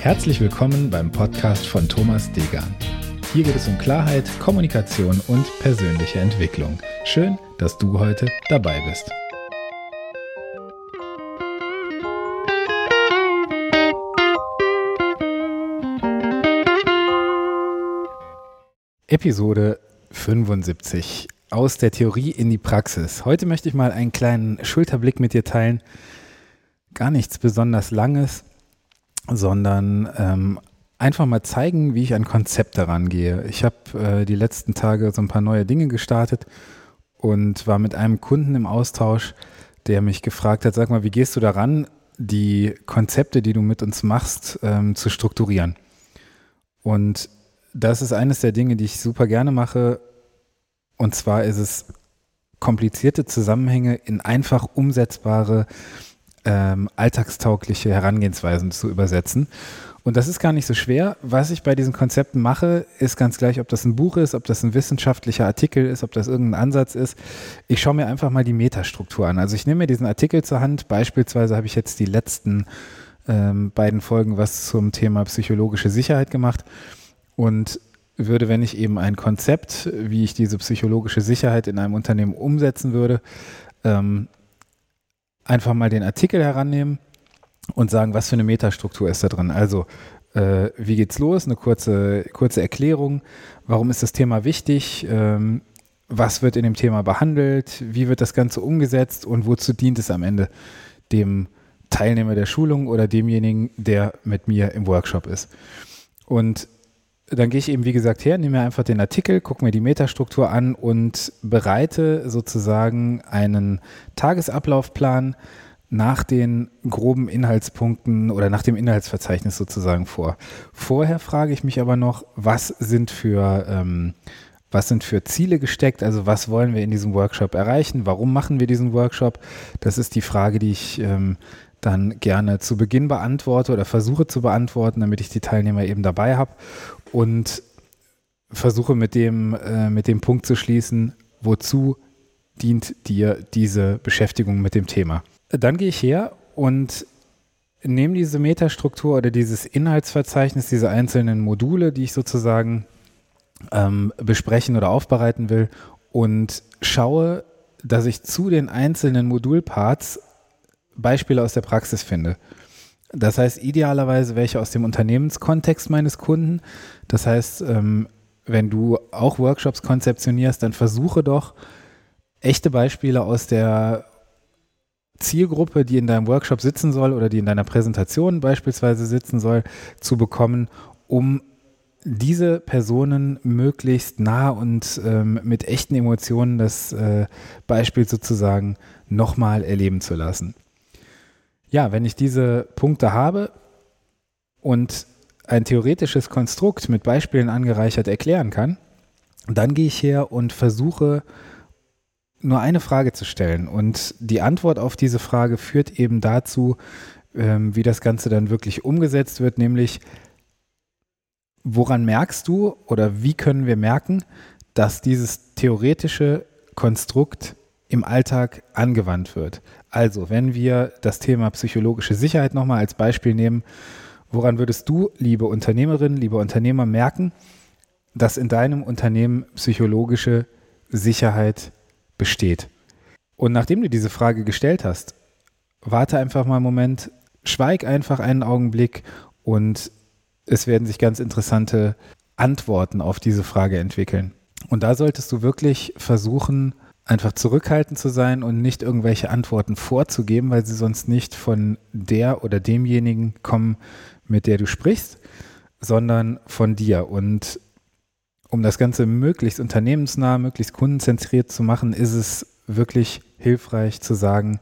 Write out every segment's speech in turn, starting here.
Herzlich willkommen beim Podcast von Thomas Degan. Hier geht es um Klarheit, Kommunikation und persönliche Entwicklung. Schön, dass du heute dabei bist. Episode 75 aus der Theorie in die Praxis. Heute möchte ich mal einen kleinen Schulterblick mit dir teilen. Gar nichts besonders Langes, sondern ähm, einfach mal zeigen, wie ich an Konzepte rangehe. Ich habe äh, die letzten Tage so ein paar neue Dinge gestartet und war mit einem Kunden im Austausch, der mich gefragt hat, sag mal, wie gehst du daran, die Konzepte, die du mit uns machst, ähm, zu strukturieren? Und das ist eines der Dinge, die ich super gerne mache, und zwar ist es komplizierte Zusammenhänge in einfach umsetzbare, ähm, alltagstaugliche Herangehensweisen zu übersetzen. Und das ist gar nicht so schwer. Was ich bei diesen Konzepten mache, ist ganz gleich, ob das ein Buch ist, ob das ein wissenschaftlicher Artikel ist, ob das irgendein Ansatz ist. Ich schaue mir einfach mal die Metastruktur an. Also ich nehme mir diesen Artikel zur Hand. Beispielsweise habe ich jetzt die letzten ähm, beiden Folgen was zum Thema psychologische Sicherheit gemacht. Und würde, wenn ich eben ein Konzept, wie ich diese psychologische Sicherheit in einem Unternehmen umsetzen würde, ähm, einfach mal den Artikel herannehmen und sagen, was für eine Metastruktur ist da drin. Also, äh, wie geht's los? Eine kurze, kurze Erklärung. Warum ist das Thema wichtig? Ähm, was wird in dem Thema behandelt? Wie wird das Ganze umgesetzt? Und wozu dient es am Ende dem Teilnehmer der Schulung oder demjenigen, der mit mir im Workshop ist? Und dann gehe ich eben, wie gesagt, her, nehme mir einfach den Artikel, gucke mir die Metastruktur an und bereite sozusagen einen Tagesablaufplan nach den groben Inhaltspunkten oder nach dem Inhaltsverzeichnis sozusagen vor. Vorher frage ich mich aber noch, was sind für, ähm, was sind für Ziele gesteckt? Also was wollen wir in diesem Workshop erreichen? Warum machen wir diesen Workshop? Das ist die Frage, die ich ähm, dann gerne zu Beginn beantworte oder versuche zu beantworten, damit ich die Teilnehmer eben dabei habe und versuche mit dem, äh, mit dem Punkt zu schließen, wozu dient dir diese Beschäftigung mit dem Thema. Dann gehe ich her und nehme diese Metastruktur oder dieses Inhaltsverzeichnis, diese einzelnen Module, die ich sozusagen ähm, besprechen oder aufbereiten will und schaue, dass ich zu den einzelnen Modulparts Beispiele aus der Praxis finde. Das heißt idealerweise welche aus dem Unternehmenskontext meines Kunden. Das heißt, ähm, wenn du auch Workshops konzeptionierst, dann versuche doch echte Beispiele aus der Zielgruppe, die in deinem Workshop sitzen soll oder die in deiner Präsentation beispielsweise sitzen soll, zu bekommen, um diese Personen möglichst nah und ähm, mit echten Emotionen das äh, Beispiel sozusagen nochmal erleben zu lassen ja, wenn ich diese Punkte habe und ein theoretisches Konstrukt mit Beispielen angereichert erklären kann, dann gehe ich her und versuche nur eine Frage zu stellen. Und die Antwort auf diese Frage führt eben dazu, ähm, wie das Ganze dann wirklich umgesetzt wird, nämlich woran merkst du oder wie können wir merken, dass dieses theoretische Konstrukt im Alltag angewandt wird. Also, wenn wir das Thema psychologische Sicherheit nochmal als Beispiel nehmen, woran würdest du, liebe Unternehmerin, liebe Unternehmer, merken, dass in deinem Unternehmen psychologische Sicherheit besteht? Und nachdem du diese Frage gestellt hast, warte einfach mal einen Moment, schweig einfach einen Augenblick und es werden sich ganz interessante Antworten auf diese Frage entwickeln. Und da solltest du wirklich versuchen, einfach zurückhaltend zu sein und nicht irgendwelche Antworten vorzugeben, weil sie sonst nicht von der oder demjenigen kommen, mit der du sprichst, sondern von dir. Und um das Ganze möglichst unternehmensnah, möglichst kundenzentriert zu machen, ist es wirklich hilfreich zu sagen,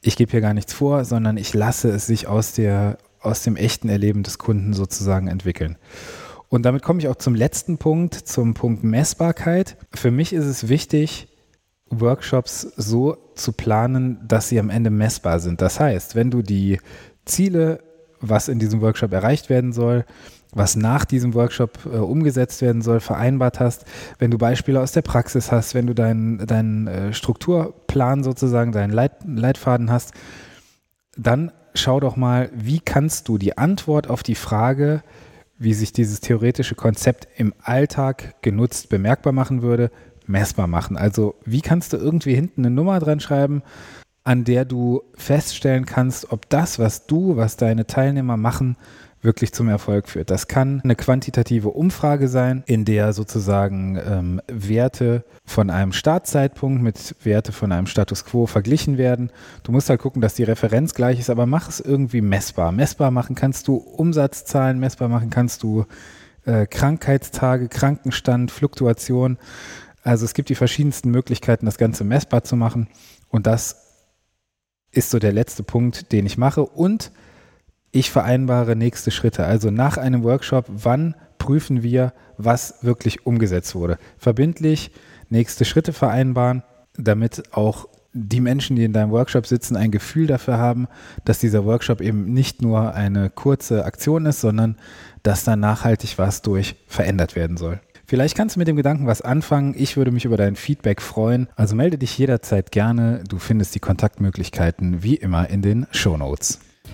ich gebe hier gar nichts vor, sondern ich lasse es sich aus, der, aus dem echten Erleben des Kunden sozusagen entwickeln. Und damit komme ich auch zum letzten Punkt, zum Punkt Messbarkeit. Für mich ist es wichtig, Workshops so zu planen, dass sie am Ende messbar sind. Das heißt, wenn du die Ziele, was in diesem Workshop erreicht werden soll, was nach diesem Workshop äh, umgesetzt werden soll, vereinbart hast, wenn du Beispiele aus der Praxis hast, wenn du deinen dein, äh, Strukturplan sozusagen, deinen Leit, Leitfaden hast, dann schau doch mal, wie kannst du die Antwort auf die Frage, wie sich dieses theoretische Konzept im Alltag genutzt bemerkbar machen würde, messbar machen. Also wie kannst du irgendwie hinten eine Nummer dran schreiben, an der du feststellen kannst, ob das, was du, was deine Teilnehmer machen, wirklich zum Erfolg führt. Das kann eine quantitative Umfrage sein, in der sozusagen ähm, Werte von einem Startzeitpunkt mit Werte von einem Status quo verglichen werden. Du musst halt gucken, dass die Referenz gleich ist, aber mach es irgendwie messbar. Messbar machen kannst du Umsatzzahlen, messbar machen kannst du äh, Krankheitstage, Krankenstand, Fluktuation. Also es gibt die verschiedensten Möglichkeiten, das Ganze messbar zu machen. Und das ist so der letzte Punkt, den ich mache. Und ich vereinbare nächste Schritte. Also nach einem Workshop, wann prüfen wir, was wirklich umgesetzt wurde. Verbindlich nächste Schritte vereinbaren, damit auch die Menschen, die in deinem Workshop sitzen, ein Gefühl dafür haben, dass dieser Workshop eben nicht nur eine kurze Aktion ist, sondern dass da nachhaltig was durch verändert werden soll. Vielleicht kannst du mit dem Gedanken was anfangen. Ich würde mich über dein Feedback freuen. Also melde dich jederzeit gerne. Du findest die Kontaktmöglichkeiten wie immer in den Show Notes.